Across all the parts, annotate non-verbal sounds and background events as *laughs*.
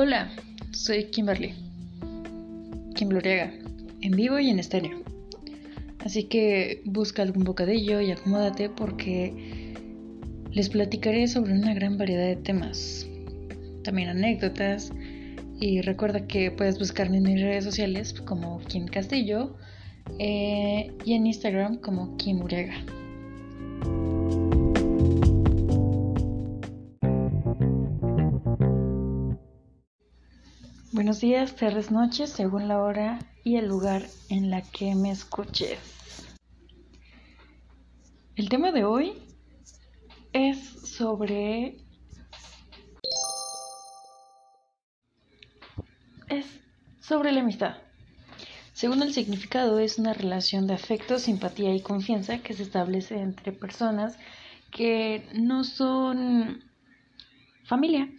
Hola, soy Kimberly. Kimbloriaga, en vivo y en estéreo. Así que busca algún bocadillo y acomódate porque les platicaré sobre una gran variedad de temas. También anécdotas. Y recuerda que puedes buscarme en mis redes sociales como Kim Castillo eh, y en Instagram como Kim Uriaga. Buenos días, tardes, noches, según la hora y el lugar en la que me escuches. El tema de hoy es sobre... Es sobre la amistad. Según el significado, es una relación de afecto, simpatía y confianza que se establece entre personas que no son familia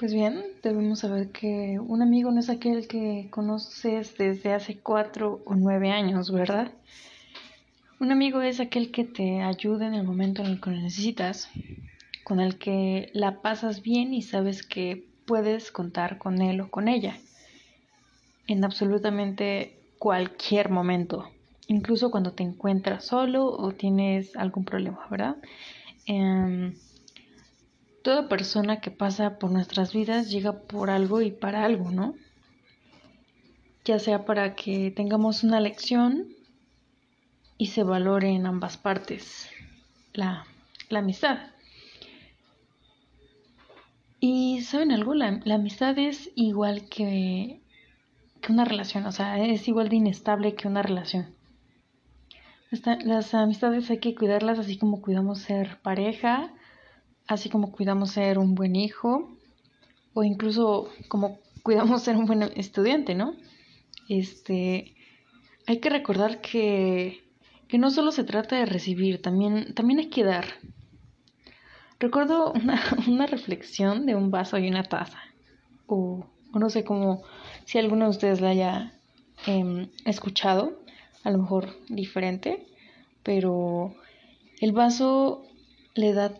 pues bien, debemos saber que un amigo no es aquel que conoces desde hace cuatro o nueve años, ¿verdad? Un amigo es aquel que te ayuda en el momento en el que lo necesitas, con el que la pasas bien y sabes que puedes contar con él o con ella en absolutamente cualquier momento, incluso cuando te encuentras solo o tienes algún problema, ¿verdad? Em, toda persona que pasa por nuestras vidas llega por algo y para algo, ¿no? Ya sea para que tengamos una lección y se valore en ambas partes la, amistad. Y saben algo, la, amistad es igual que, que, una relación, o sea, es igual de inestable que una relación. las amistades hay que cuidarlas así como cuidamos ser pareja, así como cuidamos ser un buen hijo o incluso como cuidamos ser un buen estudiante, ¿no? Este, hay que recordar que, que no solo se trata de recibir, también, también hay que dar. Recuerdo una, *laughs* una reflexión de un vaso y una taza, o, no sé cómo, si alguno de ustedes la haya em, escuchado, a lo mejor diferente, pero el vaso le da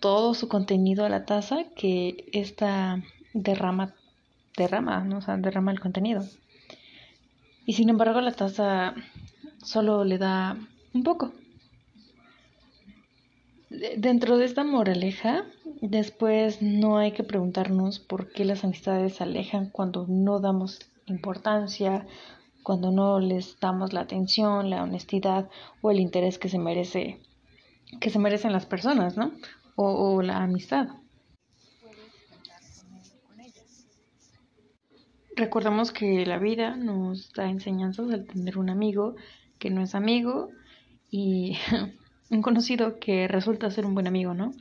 todo su contenido a la taza que esta derrama, derrama, ¿no? o sea, derrama el contenido. Y sin embargo la taza solo le da un poco. Dentro de esta moraleja, después no hay que preguntarnos por qué las amistades se alejan cuando no damos importancia, cuando no les damos la atención, la honestidad o el interés que se merece que se merecen las personas, ¿no? O, la amistad. Recordamos que la vida nos da enseñanzas al tener un amigo que no es amigo y *laughs* un conocido que resulta ser un buen amigo, ¿no?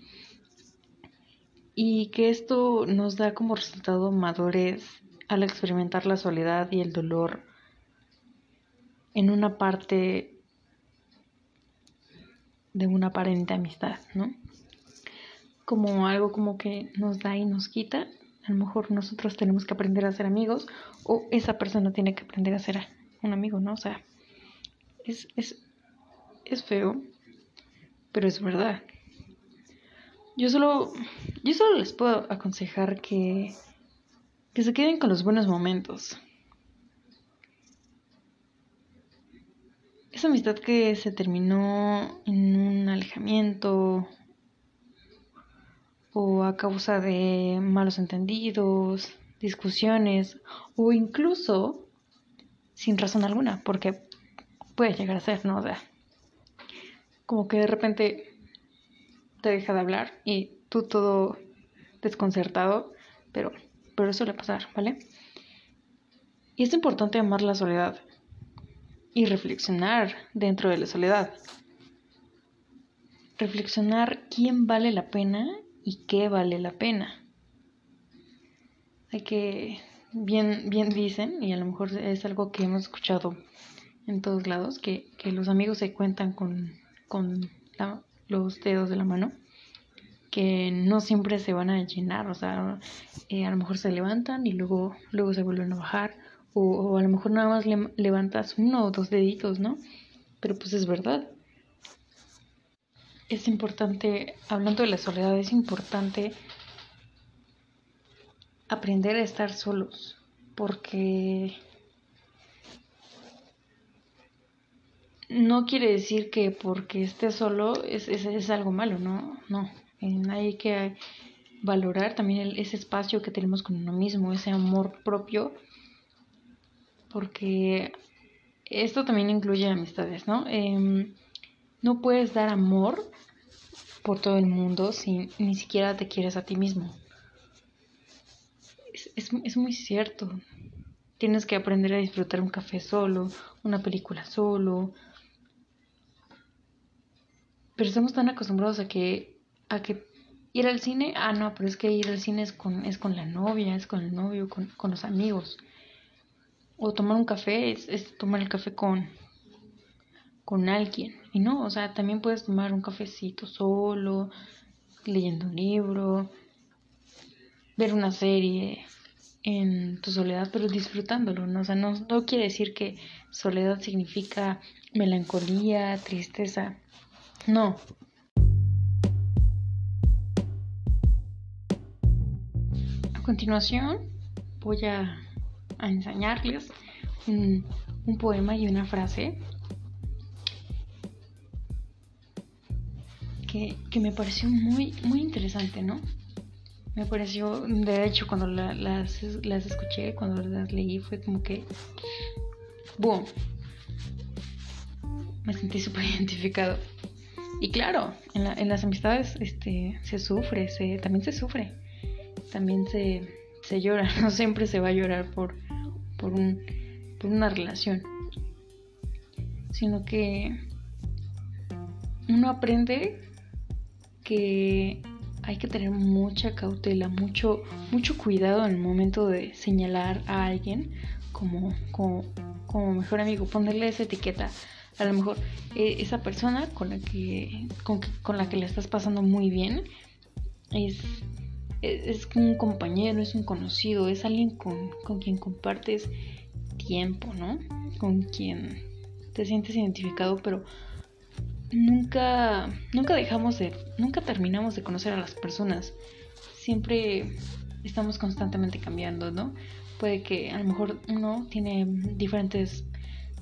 Y que esto nos da como resultado madurez al experimentar la soledad y el dolor en una parte de una aparente amistad, ¿no? Como algo como que nos da y nos quita. A lo mejor nosotros tenemos que aprender a ser amigos o esa persona tiene que aprender a ser un amigo, ¿no? O sea, es, es, es feo, pero es verdad. Yo solo, yo solo les puedo aconsejar que, que se queden con los buenos momentos. Esa amistad que se terminó en un alejamiento o a causa de malos entendidos, discusiones o incluso sin razón alguna, porque puede llegar a ser, ¿no? O sea, como que de repente te deja de hablar y tú todo desconcertado, pero, pero suele pasar, ¿vale? Y es importante amar la soledad y reflexionar dentro de la soledad. Reflexionar quién vale la pena y qué vale la pena. Hay que, bien, bien dicen, y a lo mejor es algo que hemos escuchado en todos lados, que, los amigos se cuentan con, con los dedos de la mano, que no siempre se van a llenar, o sea, eh, a lo mejor se levantan y luego, luego se vuelven a bajar, o, o a lo mejor nada más levantas uno o dos deditos, ¿no? Pero pues es verdad, es importante, hablando de la soledad, es importante aprender a estar solos, porque no quiere decir que porque estés solo es, es, algo malo, no, no, hay que valorar también ese espacio que tenemos con uno mismo, ese amor propio, porque esto también incluye amistades, ¿no? Em, no puedes dar amor por todo el mundo si ni siquiera te quieres a ti mismo. Es, muy cierto. Tienes que aprender a disfrutar un café solo, una película solo. Pero estamos tan acostumbrados a que, a que ir al cine, ah, no, pero es que ir al cine es con, es con la novia, es con el novio, con, con los amigos. O tomar un café es, es tomar el café con, con alguien. Y no, o sea, también puedes tomar un cafecito solo, leyendo un libro, ver una serie en tu soledad, pero disfrutándolo, ¿no? O sea, no, no quiere decir que soledad significa melancolía, tristeza. No. A continuación voy a, a enseñarles un, un poema y una frase que, me pareció muy, muy interesante, ¿no? Me pareció, de hecho, cuando las, las escuché, cuando las leí, fue como que, ¡boom! Me sentí súper *laughs* identificado. Y claro, en, en, las amistades este, se sufre, se, también se sufre, también se, se llora, *laughs* no siempre se va a llorar por, por, un, por una relación, sino que uno aprende que hay que tener mucha cautela, mucho, mucho cuidado en el momento de señalar a alguien como, como, mejor amigo, ponerle esa etiqueta. A lo mejor eh, esa persona con la que, con, la que le estás pasando muy bien es, es, un compañero, es un conocido, es alguien con, con quien compartes tiempo, ¿no? Con quien te sientes identificado, pero nunca, nunca dejamos de, nunca terminamos de conocer a las personas. Siempre estamos constantemente cambiando, ¿no? Puede que a lo mejor uno tiene diferentes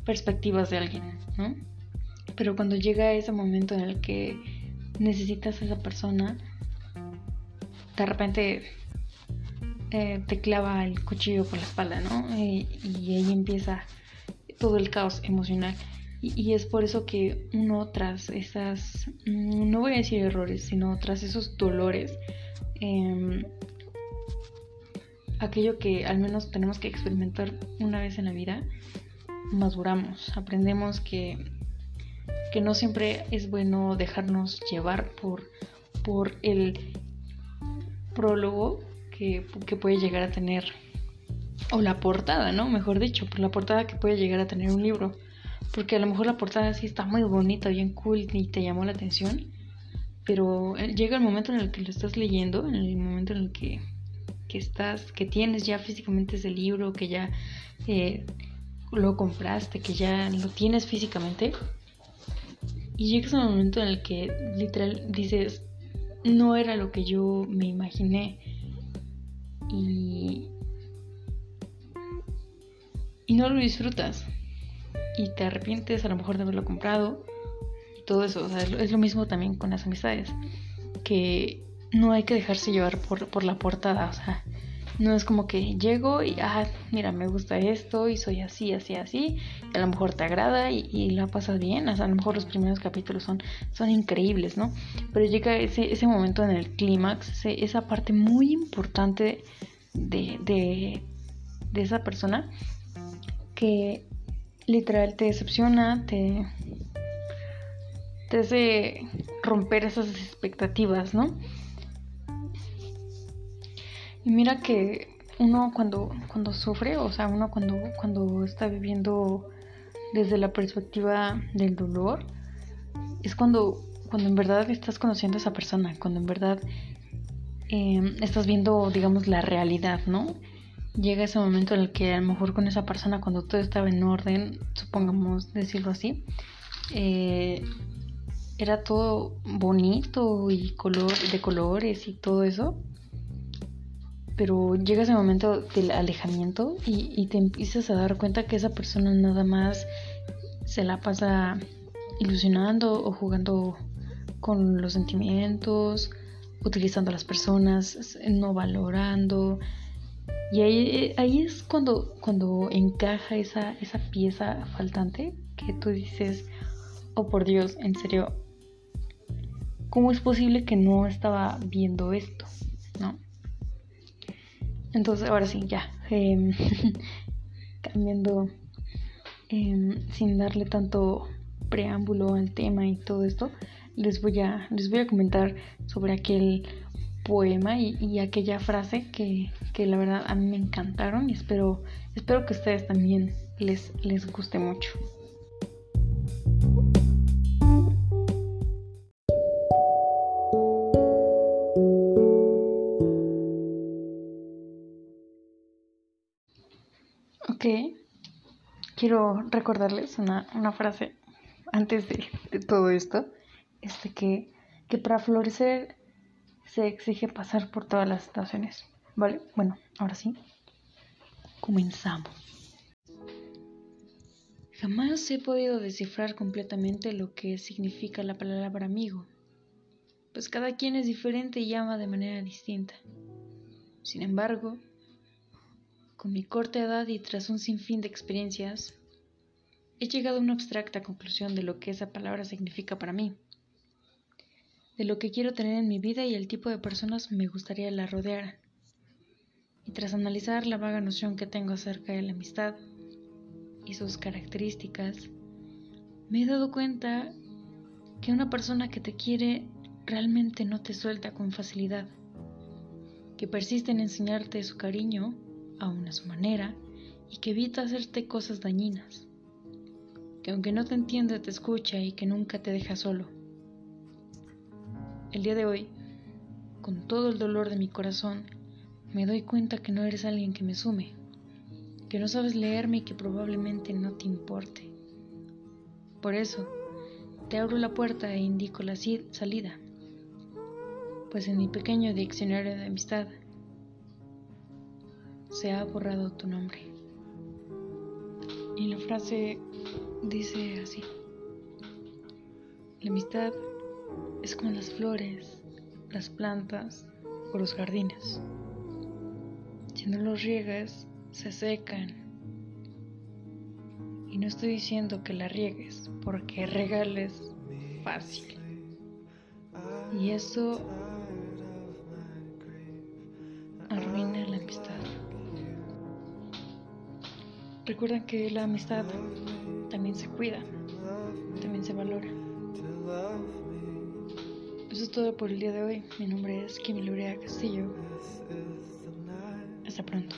perspectivas de alguien, ¿no? Pero cuando llega ese momento en el que necesitas a esa persona, de repente eh, te clava el cuchillo por la espalda, ¿no? y ahí empieza todo el caos emocional. Y, es por eso que uno tras esas, mm, no voy a decir errores, sino tras esos dolores, em, aquello que al menos tenemos que experimentar una vez en la vida, maduramos, aprendemos que, que no siempre es bueno dejarnos llevar por, por el prólogo que, que puede llegar a tener, o la portada, ¿no? Mejor dicho, por la portada que puede llegar a tener un libro porque a lo mejor la portada sí está muy bonita, bien cool y te llamó la atención. Pero eh, llega el momento en el que lo estás leyendo, en el momento en el que, estás, que tienes ya físicamente ese libro, que ya eh, lo compraste, que ya lo tienes físicamente. Y llegas al momento en el que literal dices, no era lo que yo me imaginé. Y no lo disfrutas y te arrepientes a lo mejor de haberlo comprado todo eso. O sea, es lo mismo también con las amistades, que no hay que dejarse llevar por, por la portada, o sea, no es como que llego y, ah, mira, me gusta esto y soy así, así, así, y a lo mejor te agrada y, y la pasas bien, o sea, a lo mejor los primeros capítulos son, son increíbles, ¿no? Pero llega ese, ese momento en el clímax, esa parte muy importante de, de, de esa persona que literal te decepciona, te, te hace romper esas expectativas, ¿no? Y mira que uno cuando, cuando sufre, o sea, uno cuando, cuando está viviendo desde la perspectiva del dolor, es cuando, cuando en verdad estás conociendo a esa persona, cuando en verdad em, estás viendo, digamos, la realidad, ¿no? Llega ese momento en el que a lo mejor con esa persona cuando todo estaba en orden, supongamos decirlo así, eh, era todo bonito y color, de colores y todo eso. pero llega ese momento del alejamiento y, y te empiezas a dar cuenta que esa persona nada más se la pasa ilusionando o jugando con los sentimientos, utilizando a las personas, no valorando. Y ahí, ahí es cuando, cuando encaja esa, esa pieza faltante que tú dices, oh por Dios, en serio, ¿cómo es posible que no estaba viendo esto? ¿No? Entonces, ahora sí, ya. Em, *laughs* cambiando em, sin darle tanto preámbulo al tema y todo esto, les voy a, les voy a comentar sobre aquel poema y, aquella frase que, que, la verdad a mí me encantaron y espero, espero que a ustedes también les, les guste mucho. Ok, quiero recordarles una, una frase antes de, de todo esto este, que, que para florecer se exige pasar por todas las estaciones. ¿Vale? Bueno, ahora sí. Comenzamos. Jamás he podido descifrar completamente lo que significa la palabra amigo, pues cada quien es diferente y llama de manera distinta. Sin embargo, con mi corta edad y tras un sinfín de experiencias, he llegado a una abstracta conclusión de lo que esa palabra significa para mí de lo que quiero tener en mi vida y el tipo de personas me gustaría la rodearan. Y tras analizar la vaga noción que tengo acerca de la amistad y sus características, me he dado cuenta que una persona que te quiere realmente no te suelta con facilidad, que persiste en enseñarte su cariño, aún a su manera, y que evita hacerte cosas dañinas, que aunque no te entiende te escucha y que nunca te deja solo. El día de hoy, con todo el dolor de mi corazón, me doy cuenta que no eres alguien que me sume, que no sabes leerme y que probablemente no te importe. Por eso, te abro la puerta e indico la salida, pues en mi pequeño diccionario de amistad se ha borrado tu nombre. Y la frase dice así. La amistad es como las flores, las plantas o los jardines. Si no los riegas, se secan. Y no estoy diciendo que la riegues, porque regales fácil. Y eso arruina la amistad. Recuerda que la amistad también se cuida, también se valora. Eso es todo por el día de hoy. Mi nombre es Kimi Luria Castillo. Hasta pronto.